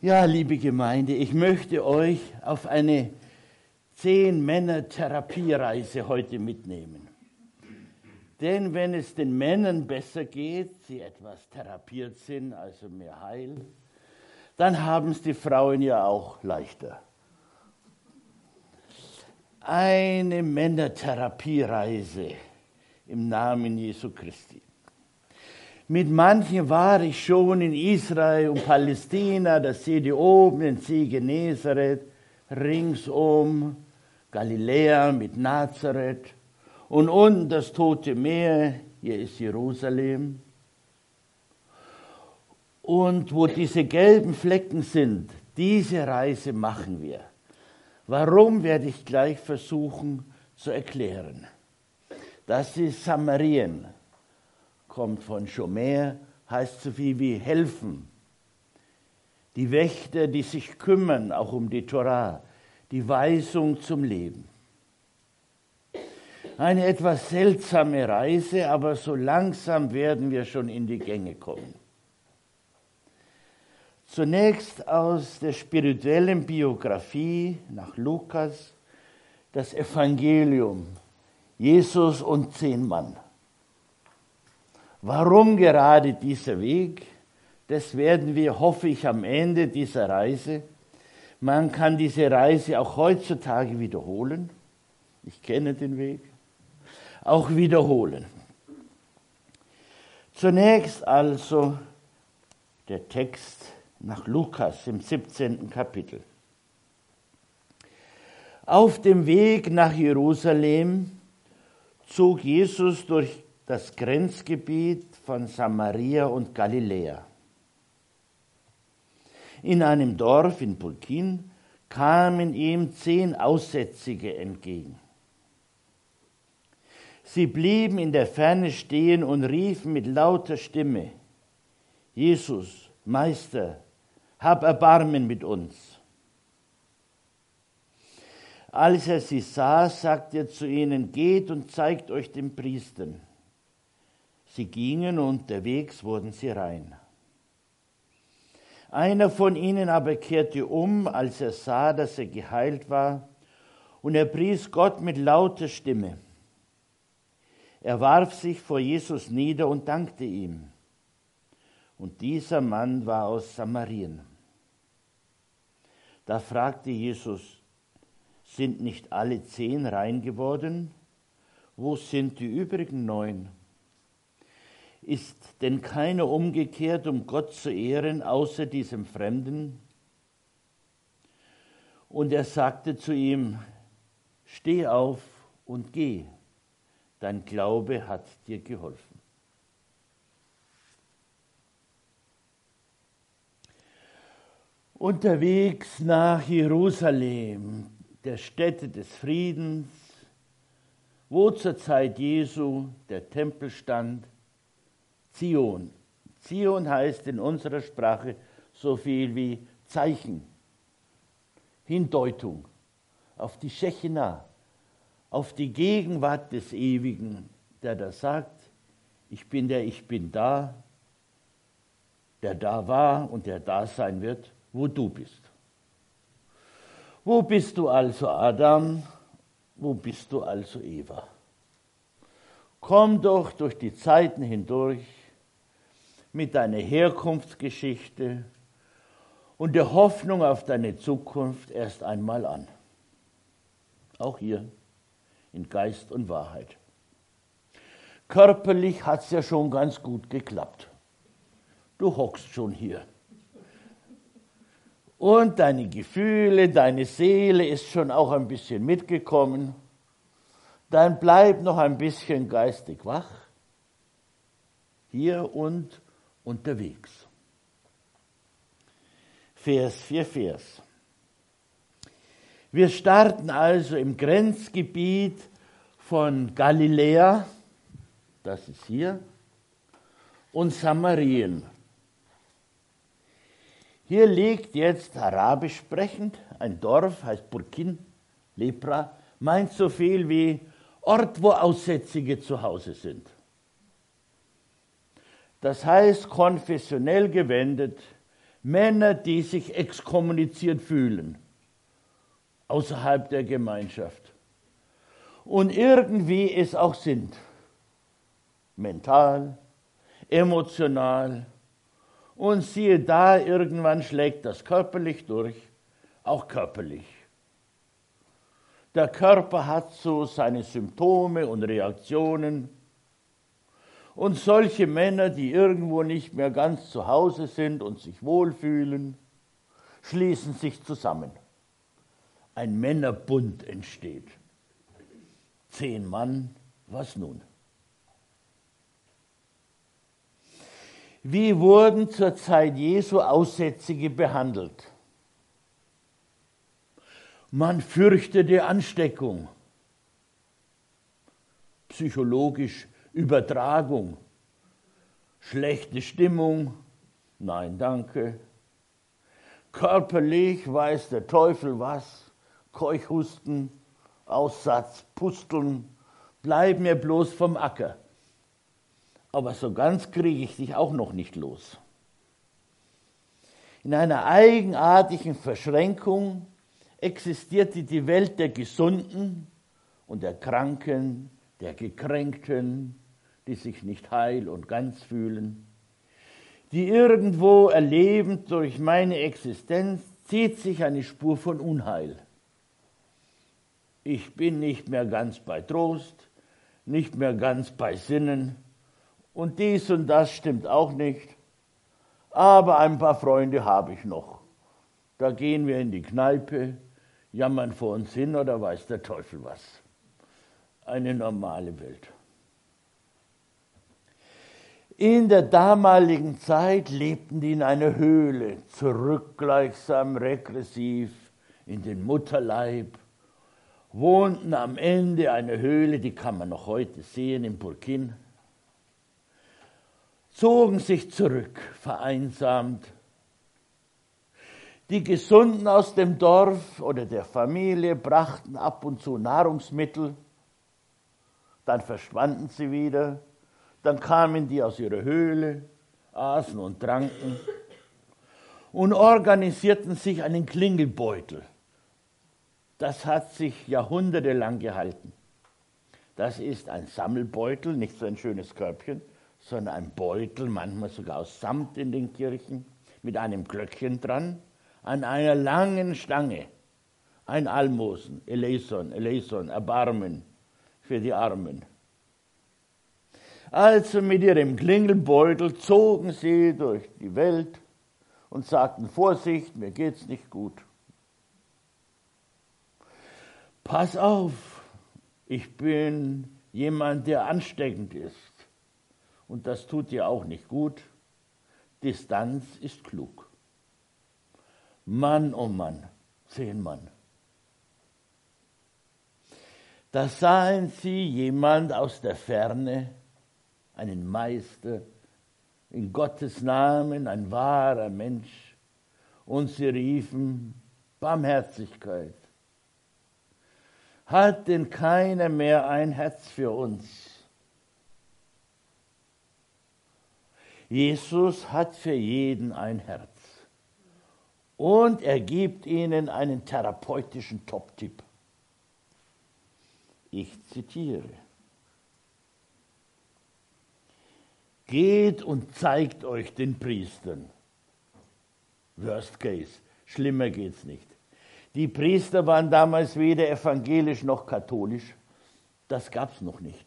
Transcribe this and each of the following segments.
Ja, liebe Gemeinde, ich möchte euch auf eine zehn Männer Therapiereise heute mitnehmen. Denn wenn es den Männern besser geht, sie etwas therapiert sind, also mehr heil, dann haben es die Frauen ja auch leichter. Eine Männertherapiereise im Namen Jesu Christi. Mit manchen war ich schon in Israel und Palästina, das seht ihr oben, den See Genezareth, ringsum Galiläa mit Nazareth und unten das Tote Meer, hier ist Jerusalem. Und wo diese gelben Flecken sind, diese Reise machen wir. Warum werde ich gleich versuchen zu erklären. Das ist Samarien kommt von Schomer, heißt so viel wie helfen. Die Wächter, die sich kümmern, auch um die Torah, die Weisung zum Leben. Eine etwas seltsame Reise, aber so langsam werden wir schon in die Gänge kommen. Zunächst aus der spirituellen Biografie nach Lukas das Evangelium, Jesus und zehn Mann. Warum gerade dieser Weg? Das werden wir, hoffe ich, am Ende dieser Reise. Man kann diese Reise auch heutzutage wiederholen. Ich kenne den Weg. Auch wiederholen. Zunächst also der Text nach Lukas im 17. Kapitel. Auf dem Weg nach Jerusalem zog Jesus durch das Grenzgebiet von Samaria und Galiläa. In einem Dorf in Pulkin kamen ihm zehn Aussätzige entgegen. Sie blieben in der Ferne stehen und riefen mit lauter Stimme, Jesus, Meister, hab Erbarmen mit uns. Als er sie sah, sagte er zu ihnen, geht und zeigt euch den Priestern. Sie gingen und unterwegs wurden sie rein. Einer von ihnen aber kehrte um, als er sah, dass er geheilt war, und er pries Gott mit lauter Stimme. Er warf sich vor Jesus nieder und dankte ihm. Und dieser Mann war aus Samarien. Da fragte Jesus, sind nicht alle zehn rein geworden? Wo sind die übrigen neun? Ist denn keiner umgekehrt, um Gott zu ehren, außer diesem Fremden? Und er sagte zu ihm, steh auf und geh, dein Glaube hat dir geholfen. Unterwegs nach Jerusalem, der Stätte des Friedens, wo zur Zeit Jesu der Tempel stand, Zion. Zion heißt in unserer Sprache so viel wie Zeichen, Hindeutung auf die Shechina, auf die Gegenwart des Ewigen, der da sagt, ich bin der, ich bin da, der da war und der da sein wird, wo du bist. Wo bist du also, Adam? Wo bist du also, Eva? Komm doch durch die Zeiten hindurch mit deiner Herkunftsgeschichte und der Hoffnung auf deine Zukunft erst einmal an. Auch hier in Geist und Wahrheit. Körperlich hat es ja schon ganz gut geklappt. Du hockst schon hier. Und deine Gefühle, deine Seele ist schon auch ein bisschen mitgekommen. Dann bleib noch ein bisschen geistig wach. Hier und unterwegs. Vers 4 Vers. Wir starten also im Grenzgebiet von Galiläa, das ist hier, und Samarien. Hier liegt jetzt arabisch sprechend ein Dorf, heißt Burkin, Lepra, meint so viel wie Ort, wo Aussätzige zu Hause sind. Das heißt, konfessionell gewendet, Männer, die sich exkommuniziert fühlen, außerhalb der Gemeinschaft. Und irgendwie es auch sind, mental, emotional. Und siehe da, irgendwann schlägt das körperlich durch, auch körperlich. Der Körper hat so seine Symptome und Reaktionen. Und solche Männer, die irgendwo nicht mehr ganz zu Hause sind und sich wohlfühlen, schließen sich zusammen. Ein Männerbund entsteht. Zehn Mann, was nun? Wie wurden zur Zeit Jesu Aussätzige behandelt? Man fürchtete Ansteckung, psychologisch Übertragung, schlechte Stimmung, nein, danke. Körperlich weiß der Teufel was, Keuchhusten, Aussatz, Pusteln, bleib mir bloß vom Acker. Aber so ganz kriege ich dich auch noch nicht los. In einer eigenartigen Verschränkung existierte die Welt der Gesunden und der Kranken, der Gekränkten, die sich nicht heil und ganz fühlen, die irgendwo erleben, durch meine Existenz zieht sich eine Spur von Unheil. Ich bin nicht mehr ganz bei Trost, nicht mehr ganz bei Sinnen und dies und das stimmt auch nicht, aber ein paar Freunde habe ich noch. Da gehen wir in die Kneipe, jammern vor uns hin oder weiß der Teufel was. Eine normale Welt. In der damaligen Zeit lebten die in einer Höhle, zurückgleichsam, regressiv in den Mutterleib, wohnten am Ende einer Höhle, die kann man noch heute sehen in Burkin, zogen sich zurück, vereinsamt, die Gesunden aus dem Dorf oder der Familie brachten ab und zu Nahrungsmittel, dann verschwanden sie wieder, dann kamen die aus ihrer Höhle, aßen und tranken und organisierten sich einen Klingelbeutel. Das hat sich jahrhundertelang gehalten. Das ist ein Sammelbeutel, nicht so ein schönes Körbchen, sondern ein Beutel, manchmal sogar aus Samt in den Kirchen, mit einem Glöckchen dran an einer langen Stange ein Almosen, Eleison, Eleison, Erbarmen für die Armen. Also mit ihrem Klingelbeutel zogen sie durch die Welt und sagten, Vorsicht, mir geht's nicht gut. Pass auf, ich bin jemand, der ansteckend ist. Und das tut dir auch nicht gut. Distanz ist klug. Mann, oh Mann, zehn Mann. Da sahen sie jemand aus der Ferne, einen Meister, in Gottes Namen, ein wahrer Mensch, und sie riefen Barmherzigkeit. Hat denn keiner mehr ein Herz für uns? Jesus hat für jeden ein Herz. Und er gibt ihnen einen therapeutischen Top-Tipp. Ich zitiere. Geht und zeigt euch den Priestern. Worst case. Schlimmer geht's nicht. Die Priester waren damals weder evangelisch noch katholisch. Das gab's noch nicht.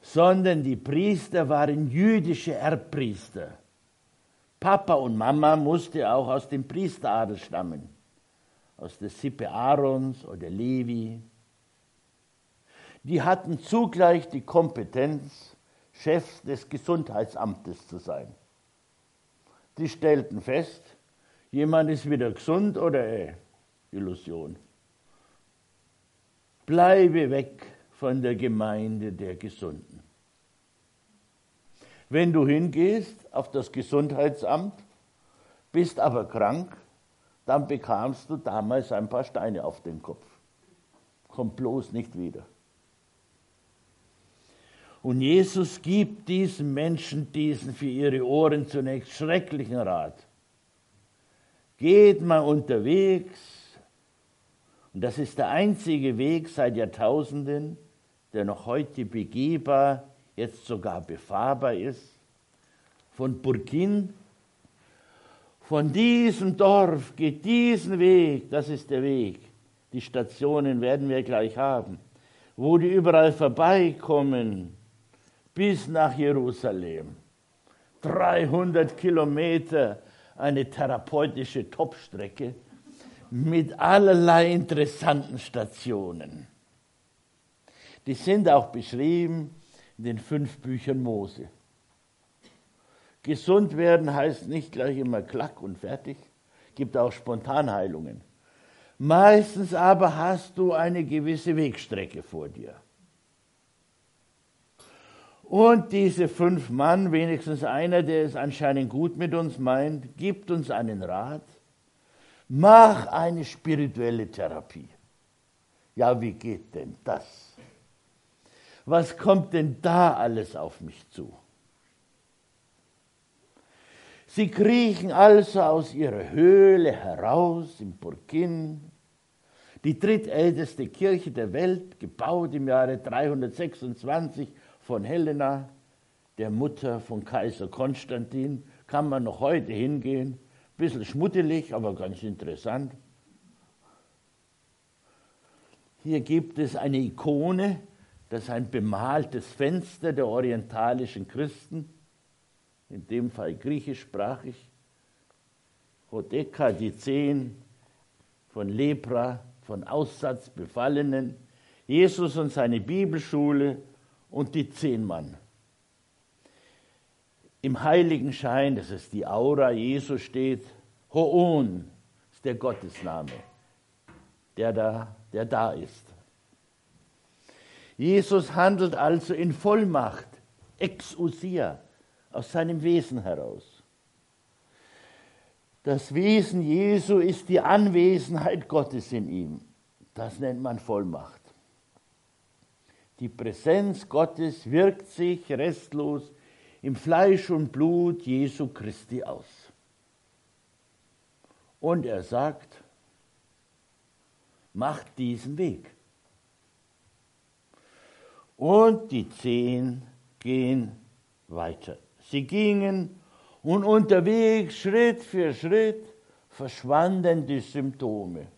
Sondern die Priester waren jüdische Erbpriester. Papa und Mama musste auch aus dem Priesteradel stammen, aus der Sippe Aarons oder Levi. Die hatten zugleich die Kompetenz, Chefs des Gesundheitsamtes zu sein. Die stellten fest, jemand ist wieder gesund oder äh, Illusion. Bleibe weg von der Gemeinde der Gesunden. Wenn du hingehst auf das Gesundheitsamt, bist aber krank, dann bekamst du damals ein paar Steine auf den Kopf. Kommt bloß nicht wieder. Und Jesus gibt diesen Menschen diesen für ihre Ohren zunächst schrecklichen Rat. geht man unterwegs, und das ist der einzige Weg seit Jahrtausenden, der noch heute begehbar, jetzt sogar befahrbar ist, von Burkin, von diesem Dorf geht diesen Weg, das ist der Weg. Die Stationen werden wir gleich haben, wo die überall vorbeikommen, bis nach Jerusalem. 300 Kilometer, eine therapeutische Topstrecke mit allerlei interessanten Stationen. Die sind auch beschrieben in den fünf Büchern Mose. Gesund werden heißt nicht gleich immer klack und fertig, gibt auch Spontanheilungen. Meistens aber hast du eine gewisse Wegstrecke vor dir. Und diese fünf Mann, wenigstens einer, der es anscheinend gut mit uns meint, gibt uns einen Rat. Mach eine spirituelle Therapie. Ja, wie geht denn das? Was kommt denn da alles auf mich zu? Sie kriechen also aus ihrer Höhle heraus im Burkin, die drittälteste Kirche der Welt, gebaut im Jahre 326 von Helena, der Mutter von Kaiser Konstantin, kann man noch heute hingehen. Bisschen schmuddelig, aber ganz interessant. Hier gibt es eine Ikone, das ist ein bemaltes Fenster der orientalischen Christen, in dem Fall griechischsprachig. Hodeka, die zehn von Lepra, von Aussatz befallenen, Jesus und seine Bibelschule und die zehn Mann. Im Heiligenschein, das ist die Aura Jesu, steht Hoon, ist der Gottesname, der da, der da ist. Jesus handelt also in Vollmacht, exousia, aus seinem Wesen heraus. Das Wesen Jesu ist die Anwesenheit Gottes in ihm. Das nennt man Vollmacht. Die Präsenz Gottes wirkt sich restlos im Fleisch und Blut Jesu Christi aus. Und er sagt, macht diesen Weg. Und die zehn gehen weiter. Sie gingen und unterwegs Schritt für Schritt verschwanden die Symptome.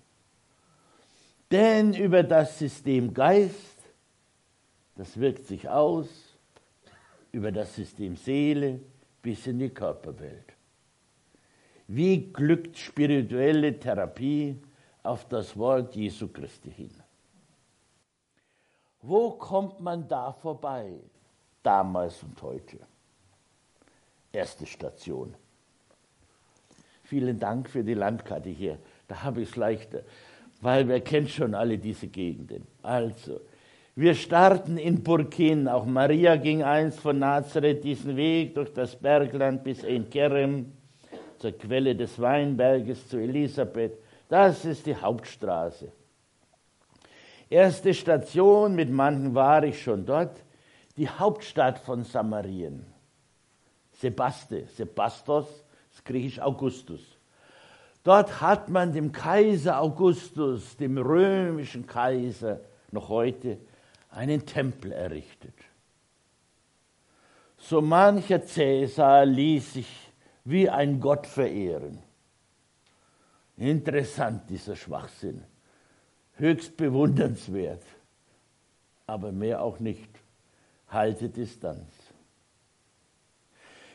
Denn über das System Geist das wirkt sich aus über das System Seele bis in die Körperwelt. Wie glückt spirituelle Therapie auf das Wort Jesu Christi hin? Wo kommt man da vorbei, damals und heute? Erste Station. Vielen Dank für die Landkarte hier. Da habe ich es leichter, weil wir kennen schon alle diese Gegenden. Also, wir starten in Burkin. Auch Maria ging einst von Nazareth diesen Weg durch das Bergland bis in Kerem, zur Quelle des Weinberges zu Elisabeth. Das ist die Hauptstraße. Erste Station, mit manchen war ich schon dort, die Hauptstadt von Samarien. Sebaste, Sebastos, das griechisch Augustus. Dort hat man dem Kaiser Augustus, dem römischen Kaiser, noch heute einen Tempel errichtet. So mancher Cäsar ließ sich wie ein Gott verehren. Interessant dieser Schwachsinn, höchst bewundernswert, aber mehr auch nicht. Halte Distanz.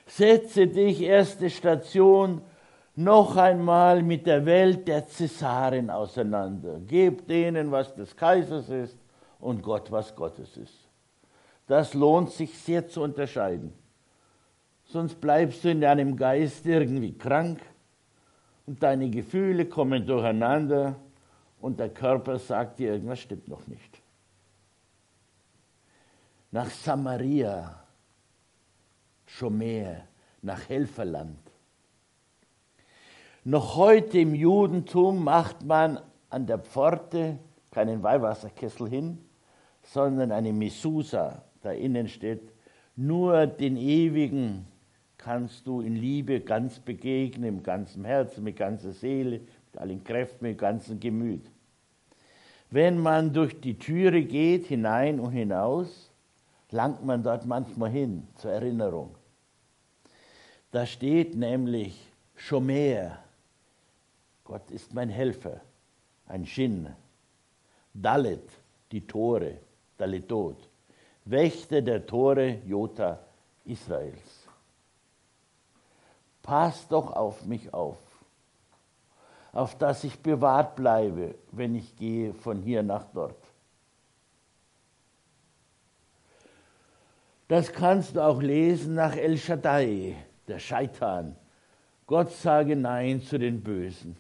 Setze dich, erste Station, noch einmal mit der Welt der Cäsaren auseinander. Gib denen, was des Kaisers ist, und Gott, was Gottes ist. Das lohnt sich sehr zu unterscheiden. Sonst bleibst du in deinem Geist irgendwie krank und deine Gefühle kommen durcheinander und der Körper sagt dir, irgendwas stimmt noch nicht. Nach Samaria, Schomer, nach Helferland. Noch heute im Judentum macht man an der Pforte keinen Weihwasserkessel hin, sondern eine Misusa, da innen steht, nur den ewigen kannst du in Liebe ganz begegnen, im ganzen Herzen, mit ganzer Seele, mit allen Kräften, mit ganzem Gemüt. Wenn man durch die Türe geht, hinein und hinaus, langt man dort manchmal hin, zur Erinnerung. Da steht nämlich Schomer, Gott ist mein Helfer, ein Shin, Dalet, die Tore, Daletot, Wächter der Tore Jota Israels. Pass doch auf mich auf, auf dass ich bewahrt bleibe, wenn ich gehe von hier nach dort. Das kannst du auch lesen nach El Shaddai, der Scheitan. Gott sage Nein zu den Bösen.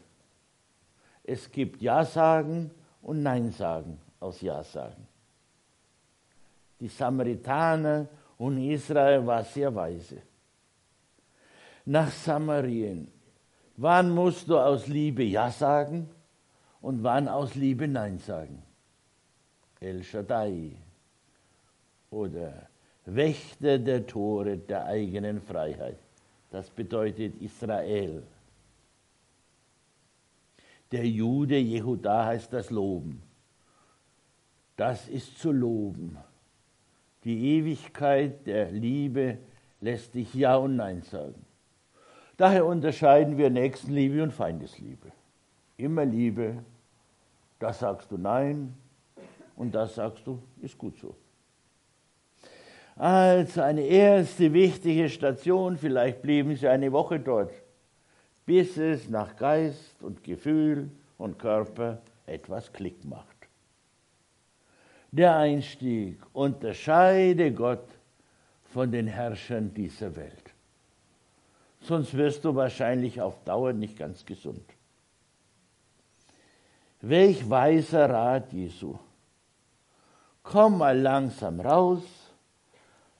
Es gibt Ja-Sagen und Nein-Sagen aus Ja-Sagen. Die Samaritaner und Israel war sehr weise. Nach Samarien. Wann musst du aus Liebe Ja sagen und wann aus Liebe Nein sagen? El Shaddai oder Wächter der Tore der eigenen Freiheit. Das bedeutet Israel. Der Jude Jehuda heißt das Loben. Das ist zu loben. Die Ewigkeit der Liebe lässt dich Ja und Nein sagen. Daher unterscheiden wir Nächstenliebe und Feindesliebe. Immer Liebe, das sagst du Nein und das sagst du, ist gut so. Also eine erste wichtige Station, vielleicht blieben sie eine Woche dort bis es nach Geist und Gefühl und Körper etwas Klick macht. Der Einstieg unterscheide Gott von den Herrschern dieser Welt. Sonst wirst du wahrscheinlich auf Dauer nicht ganz gesund. Welch weiser Rat Jesu. Komm mal langsam raus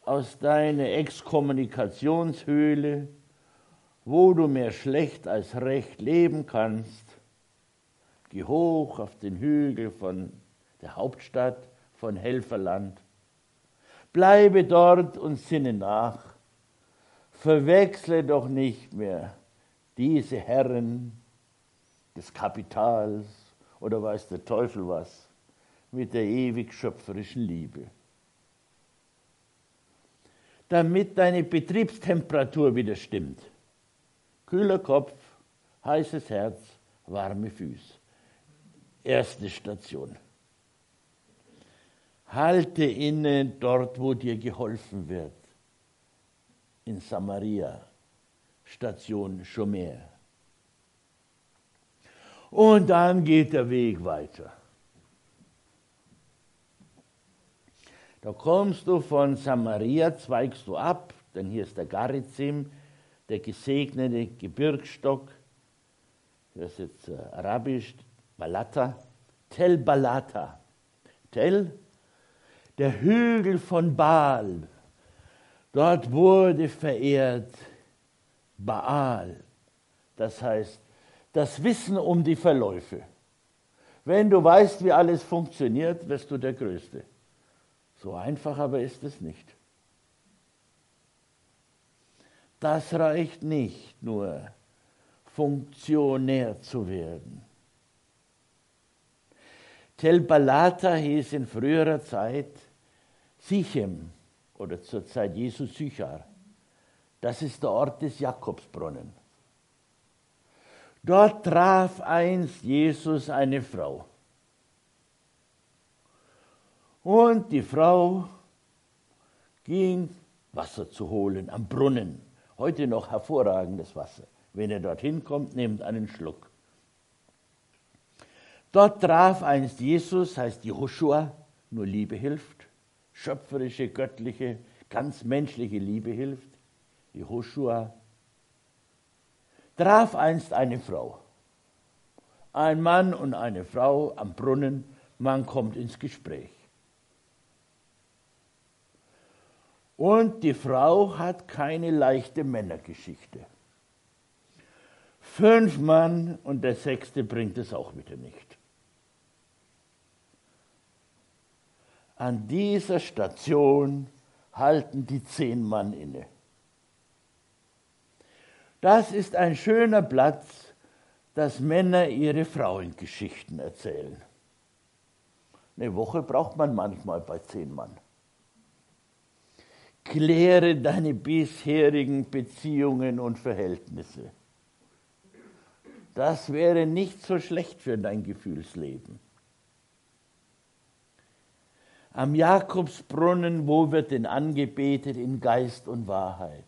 aus deiner Exkommunikationshöhle wo du mehr schlecht als recht leben kannst. Geh hoch auf den Hügel von der Hauptstadt von Helferland. Bleibe dort und sinne nach. Verwechsle doch nicht mehr diese Herren des Kapitals oder weiß der Teufel was mit der ewig schöpferischen Liebe. Damit deine Betriebstemperatur wieder stimmt Kühler Kopf, heißes Herz, warme Füße. Erste Station. Halte inne dort, wo dir geholfen wird. In Samaria, Station Schomer. Und dann geht der Weg weiter. Da kommst du von Samaria, zweigst du ab, denn hier ist der Garizim, der gesegnete Gebirgsstock, das ist jetzt äh, arabisch, Balata, Tel Balata. Tel, der Hügel von Baal. Dort wurde verehrt Baal, das heißt das Wissen um die Verläufe. Wenn du weißt, wie alles funktioniert, wirst du der Größte. So einfach aber ist es nicht. Das reicht nicht nur, Funktionär zu werden. Tel Balata hieß in früherer Zeit Sichem oder zur Zeit Jesu Sychar. Das ist der Ort des Jakobsbrunnen. Dort traf einst Jesus eine Frau. Und die Frau ging Wasser zu holen am Brunnen. Heute noch hervorragendes Wasser. Wenn ihr dorthin kommt, nehmt einen Schluck. Dort traf einst Jesus, heißt Joshua, nur Liebe hilft, schöpferische, göttliche, ganz menschliche Liebe hilft. Joshua traf einst eine Frau. Ein Mann und eine Frau am Brunnen, man kommt ins Gespräch. Und die Frau hat keine leichte Männergeschichte. Fünf Mann und der sechste bringt es auch wieder nicht. An dieser Station halten die zehn Mann inne. Das ist ein schöner Platz, dass Männer ihre Frauengeschichten erzählen. Eine Woche braucht man manchmal bei zehn Mann. Kläre deine bisherigen Beziehungen und Verhältnisse. Das wäre nicht so schlecht für dein Gefühlsleben. Am Jakobsbrunnen, wo wird denn angebetet in Geist und Wahrheit?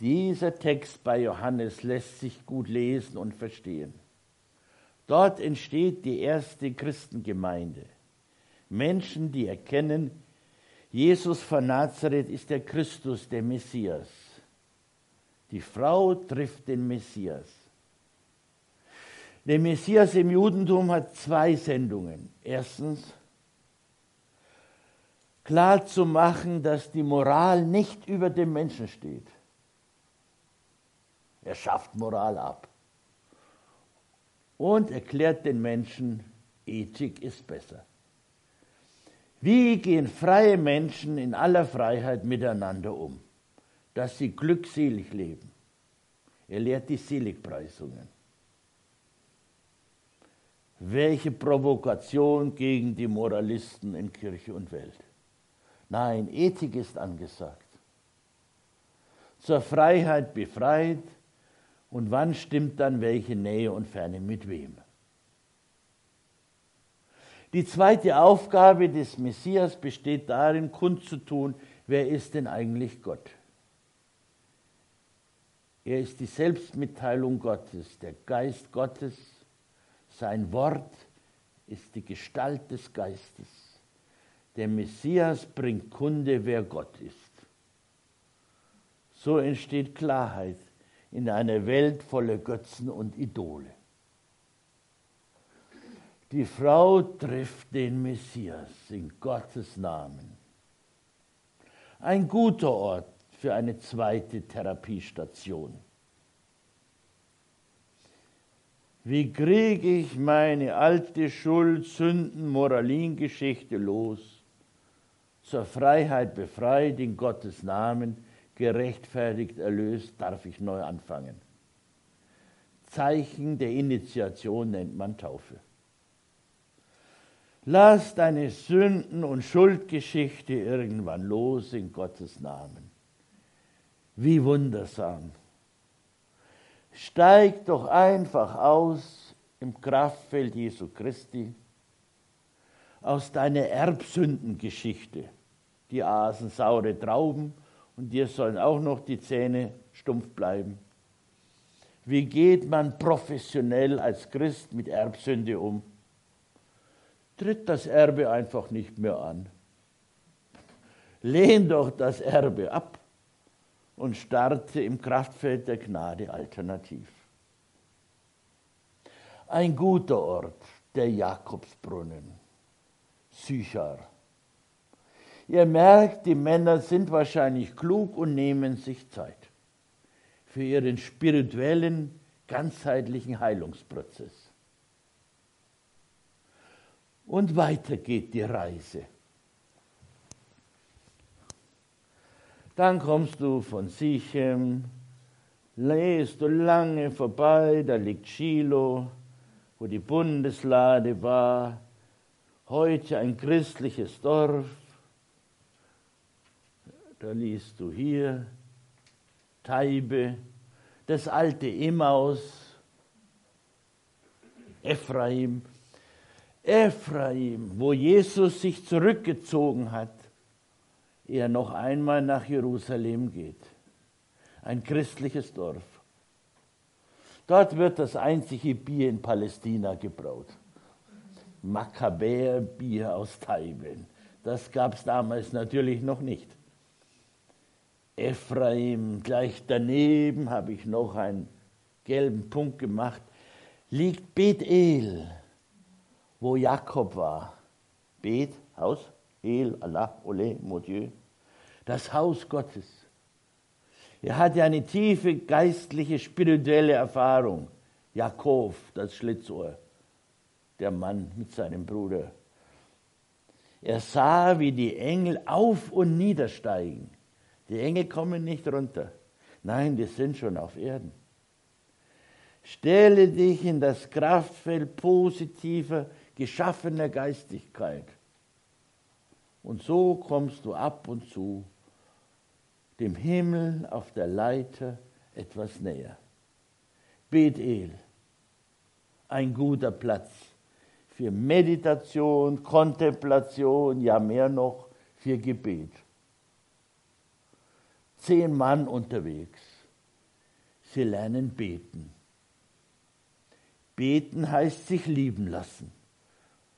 Dieser Text bei Johannes lässt sich gut lesen und verstehen. Dort entsteht die erste Christengemeinde. Menschen, die erkennen, Jesus von Nazareth ist der Christus, der Messias. Die Frau trifft den Messias. Der Messias im Judentum hat zwei Sendungen. Erstens, klar zu machen, dass die Moral nicht über dem Menschen steht. Er schafft Moral ab und erklärt den Menschen, Ethik ist besser. Wie gehen freie Menschen in aller Freiheit miteinander um, dass sie glückselig leben? Er lehrt die Seligpreisungen. Welche Provokation gegen die Moralisten in Kirche und Welt. Nein, Ethik ist angesagt. Zur Freiheit befreit, und wann stimmt dann welche Nähe und Ferne mit wem? Die zweite Aufgabe des Messias besteht darin, kundzutun, wer ist denn eigentlich Gott? Er ist die Selbstmitteilung Gottes, der Geist Gottes. Sein Wort ist die Gestalt des Geistes. Der Messias bringt Kunde, wer Gott ist. So entsteht Klarheit in einer Welt voller Götzen und Idole. Die Frau trifft den Messias in Gottes Namen. Ein guter Ort für eine zweite Therapiestation. Wie kriege ich meine alte Schuld, Sünden, Moralingeschichte los? Zur Freiheit befreit in Gottes Namen gerechtfertigt, erlöst, darf ich neu anfangen. Zeichen der Initiation nennt man Taufe. Lass deine Sünden- und Schuldgeschichte irgendwann los in Gottes Namen. Wie wundersam. Steig doch einfach aus im Kraftfeld Jesu Christi aus deiner Erbsündengeschichte. Die aßen saure Trauben und dir sollen auch noch die Zähne stumpf bleiben. Wie geht man professionell als Christ mit Erbsünde um? Tritt das Erbe einfach nicht mehr an. Lehn doch das Erbe ab und starte im Kraftfeld der Gnade alternativ. Ein guter Ort, der Jakobsbrunnen, Sychar. Ihr merkt, die Männer sind wahrscheinlich klug und nehmen sich Zeit für ihren spirituellen, ganzheitlichen Heilungsprozess. Und weiter geht die Reise. Dann kommst du von Sichem, lest du lange vorbei, da liegt Shiloh, wo die Bundeslade war, heute ein christliches Dorf, da liest du hier Taibe, das alte Emmaus, Ephraim. Ephraim, wo Jesus sich zurückgezogen hat, er noch einmal nach Jerusalem geht. Ein christliches Dorf. Dort wird das einzige Bier in Palästina gebraut. Makkabäer-Bier aus Taiben. Das gab es damals natürlich noch nicht. Ephraim, gleich daneben habe ich noch einen gelben Punkt gemacht, liegt Bethel, wo Jakob war. Bet, Haus, El, Allah, Ole, Mon Dieu, das Haus Gottes. Er hatte eine tiefe geistliche, spirituelle Erfahrung. Jakob, das Schlitzohr, der Mann mit seinem Bruder. Er sah, wie die Engel auf und niedersteigen. Die Engel kommen nicht runter. Nein, die sind schon auf Erden. Stelle dich in das Kraftfeld positiver, geschaffener Geistigkeit. Und so kommst du ab und zu dem Himmel auf der Leiter etwas näher. Bethel, ein guter Platz für Meditation, Kontemplation, ja mehr noch für Gebet. Zehn Mann unterwegs. Sie lernen beten. Beten heißt sich lieben lassen.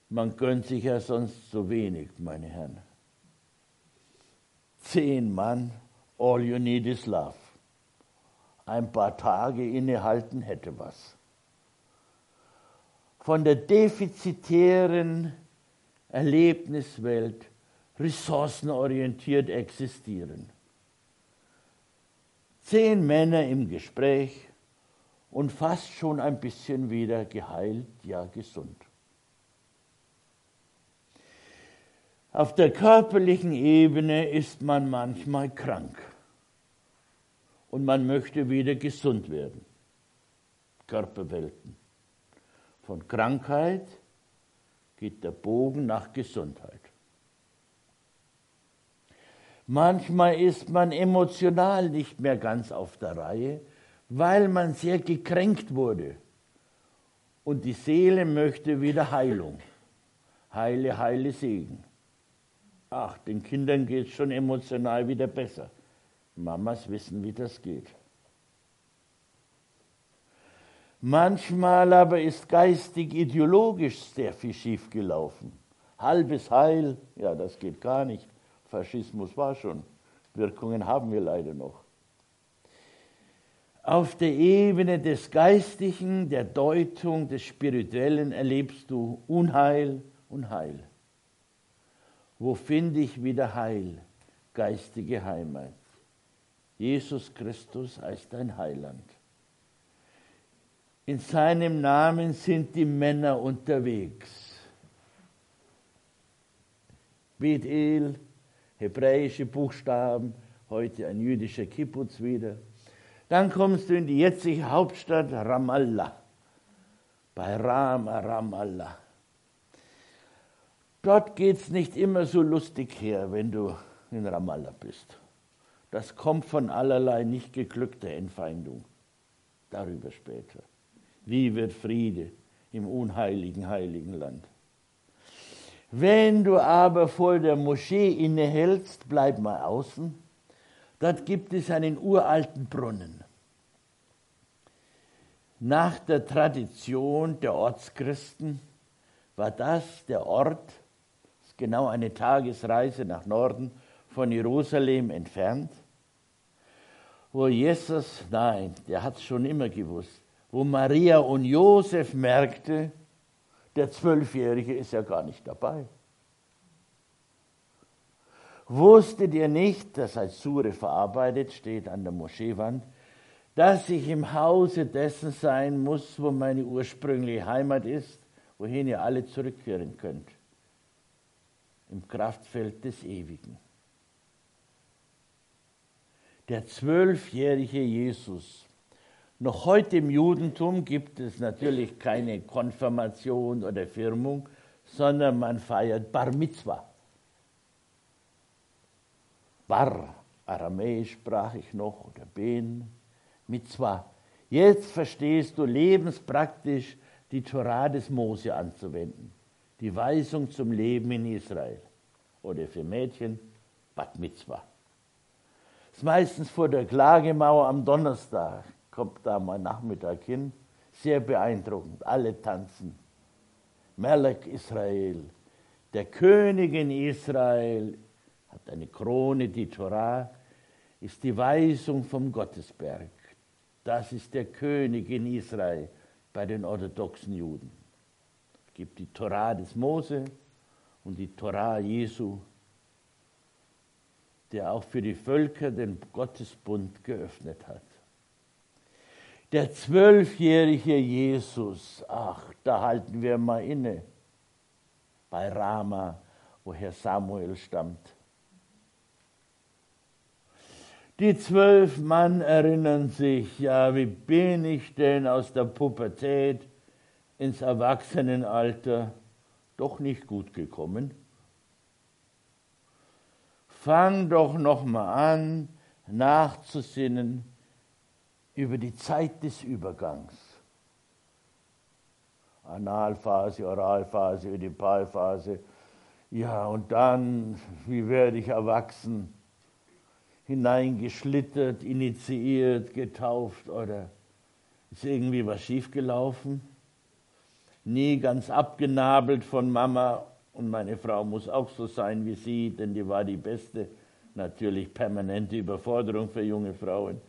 Man gönnt sich ja sonst so wenig, meine Herren. Zehn Mann, all you need is love. Ein paar Tage innehalten hätte was. Von der defizitären Erlebniswelt ressourcenorientiert existieren. Zehn Männer im Gespräch und fast schon ein bisschen wieder geheilt, ja gesund. Auf der körperlichen Ebene ist man manchmal krank und man möchte wieder gesund werden. Körperwelten. Von Krankheit geht der Bogen nach Gesundheit. Manchmal ist man emotional nicht mehr ganz auf der Reihe, weil man sehr gekränkt wurde. Und die Seele möchte wieder Heilung. Heile, heile Segen. Ach, den Kindern geht es schon emotional wieder besser. Mamas wissen, wie das geht. Manchmal aber ist geistig ideologisch sehr viel schiefgelaufen. Halbes Heil, ja, das geht gar nicht. Faschismus war schon. Wirkungen haben wir leider noch. Auf der Ebene des Geistigen, der Deutung, des Spirituellen erlebst du Unheil und Heil. Wo finde ich wieder Heil, geistige Heimat? Jesus Christus heißt ein Heiland. In seinem Namen sind die Männer unterwegs. Bethel, hebräische Buchstaben, heute ein jüdischer Kibbutz wieder. Dann kommst du in die jetzige Hauptstadt Ramallah, bei Rama Ramallah. Dort geht es nicht immer so lustig her, wenn du in Ramallah bist. Das kommt von allerlei nicht geglückter Entfeindung. Darüber später. Wie wird Friede im unheiligen, heiligen Land? Wenn du aber vor der Moschee innehältst, bleib mal außen. Dort gibt es einen uralten Brunnen. Nach der Tradition der Ortschristen war das der Ort, genau eine Tagesreise nach Norden von Jerusalem entfernt, wo Jesus, nein, der hat es schon immer gewusst, wo Maria und Josef merkte, der Zwölfjährige ist ja gar nicht dabei. Wusstet ihr nicht, dass als Sure verarbeitet steht an der Moscheewand, dass ich im Hause dessen sein muss, wo meine ursprüngliche Heimat ist, wohin ihr alle zurückkehren könnt? im Kraftfeld des Ewigen. Der zwölfjährige Jesus. Noch heute im Judentum gibt es natürlich keine Konfirmation oder Firmung, sondern man feiert Bar Mitzvah. Bar, aramäisch sprach ich noch, oder Ben, Mitzvah. Jetzt verstehst du lebenspraktisch die Torah des Mose anzuwenden die Weisung zum Leben in Israel. Oder für Mädchen Bat Mitzvah. Ist meistens vor der Klagemauer am Donnerstag, kommt da mal Nachmittag hin, sehr beeindruckend, alle tanzen. Melek Israel, der König in Israel, hat eine Krone, die Torah, ist die Weisung vom Gottesberg. Das ist der König in Israel bei den orthodoxen Juden gibt die Torah des Mose und die Torah Jesu, der auch für die Völker den Gottesbund geöffnet hat. Der zwölfjährige Jesus, ach, da halten wir mal inne, bei Rama, woher Samuel stammt. Die zwölf Mann erinnern sich, ja, wie bin ich denn aus der Pubertät ins Erwachsenenalter doch nicht gut gekommen? Fang doch noch mal an, nachzusinnen über die Zeit des Übergangs. Analphase, Oralphase, Ödipalphase. Ja, und dann, wie werde ich erwachsen? Hineingeschlittert, initiiert, getauft oder ist irgendwie was schiefgelaufen? Nie ganz abgenabelt von Mama und meine Frau muss auch so sein wie sie, denn die war die beste. Natürlich permanente Überforderung für junge Frauen.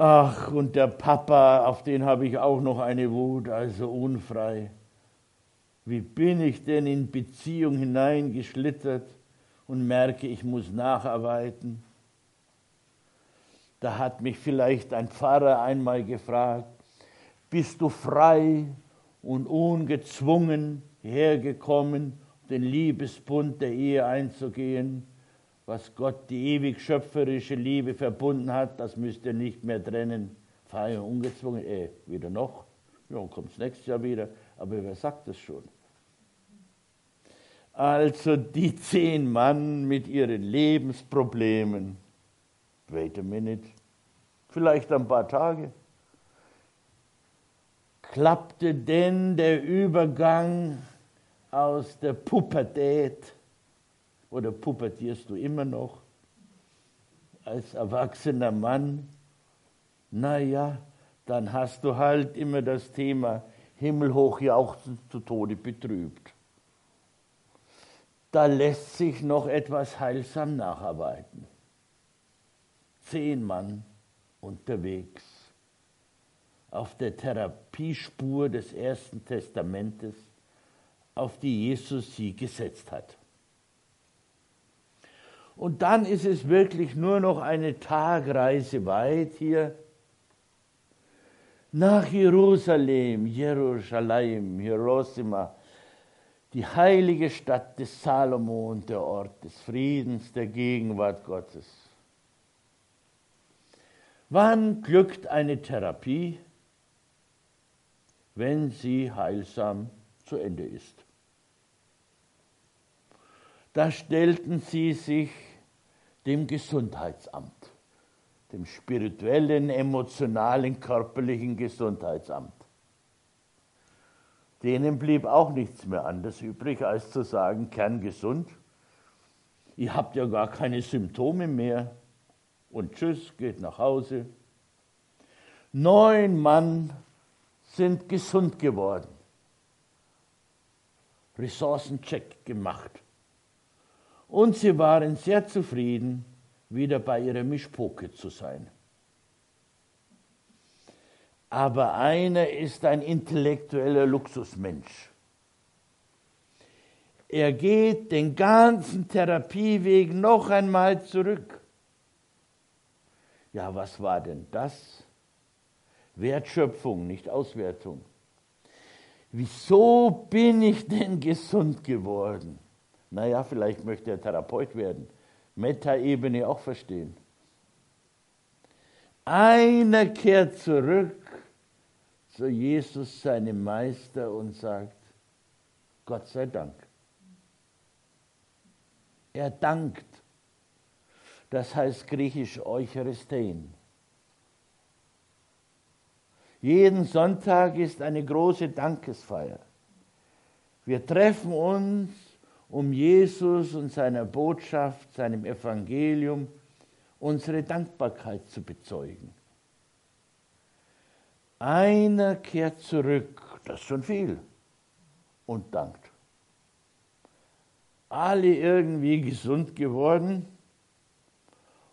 Ach, und der Papa, auf den habe ich auch noch eine Wut, also unfrei. Wie bin ich denn in Beziehung hineingeschlittert und merke, ich muss nacharbeiten? Da hat mich vielleicht ein Pfarrer einmal gefragt, bist du frei und ungezwungen hergekommen, den Liebesbund der Ehe einzugehen? Was Gott die ewig schöpferische Liebe verbunden hat, das müsst ihr nicht mehr trennen. Und ungezwungen, eh, wieder noch. Ja, kommt es nächstes Jahr wieder. Aber wer sagt das schon? Also die zehn Mann mit ihren Lebensproblemen. Wait a minute. Vielleicht ein paar Tage. Klappte denn der Übergang aus der Pubertät oder pubertierst du immer noch als erwachsener Mann? Naja, dann hast du halt immer das Thema himmelhoch jauchzend zu Tode betrübt. Da lässt sich noch etwas heilsam nacharbeiten. Zehn Mann unterwegs auf der Therapiespur des Ersten Testamentes, auf die Jesus sie gesetzt hat. Und dann ist es wirklich nur noch eine Tagreise weit hier nach Jerusalem, Jerusalem, Hiroshima, die heilige Stadt des Salomon, der Ort des Friedens, der Gegenwart Gottes. Wann glückt eine Therapie? Wenn sie heilsam zu Ende ist. Da stellten sie sich dem Gesundheitsamt, dem spirituellen, emotionalen, körperlichen Gesundheitsamt. Denen blieb auch nichts mehr anderes übrig, als zu sagen, kerngesund, ihr habt ja gar keine Symptome mehr und tschüss, geht nach Hause. Neun Mann sind gesund geworden. Ressourcencheck gemacht. Und sie waren sehr zufrieden, wieder bei ihrer Mischpoke zu sein. Aber einer ist ein intellektueller Luxusmensch. Er geht den ganzen Therapieweg noch einmal zurück. Ja, was war denn das? Wertschöpfung, nicht Auswertung. Wieso bin ich denn gesund geworden? Naja, vielleicht möchte er Therapeut werden. Meta-Ebene auch verstehen. Einer kehrt zurück zu Jesus, seinem Meister, und sagt, Gott sei Dank. Er dankt. Das heißt griechisch Eucharistein. Jeden Sonntag ist eine große Dankesfeier. Wir treffen uns um Jesus und seiner Botschaft, seinem Evangelium unsere Dankbarkeit zu bezeugen. Einer kehrt zurück, das ist schon viel, und dankt. Alle irgendwie gesund geworden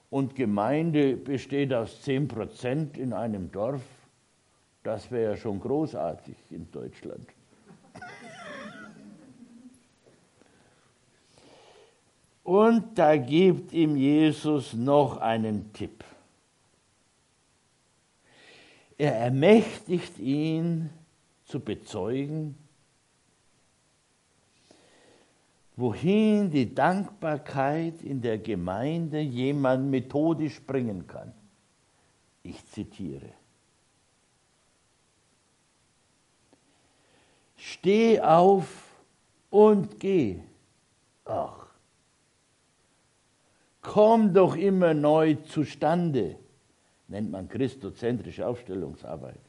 und Gemeinde besteht aus 10 Prozent in einem Dorf. Das wäre ja schon großartig in Deutschland. Und da gibt ihm Jesus noch einen Tipp. Er ermächtigt ihn zu bezeugen, wohin die Dankbarkeit in der Gemeinde jemand methodisch bringen kann. Ich zitiere. Steh auf und geh. Ach, komm doch immer neu zustande, nennt man christozentrische Aufstellungsarbeit.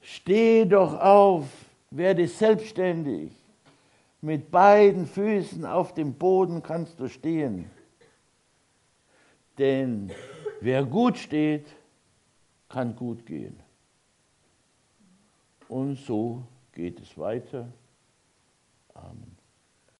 Steh doch auf, werde selbstständig. Mit beiden Füßen auf dem Boden kannst du stehen. Denn wer gut steht, kann gut gehen. Und so geht es weiter. Amen.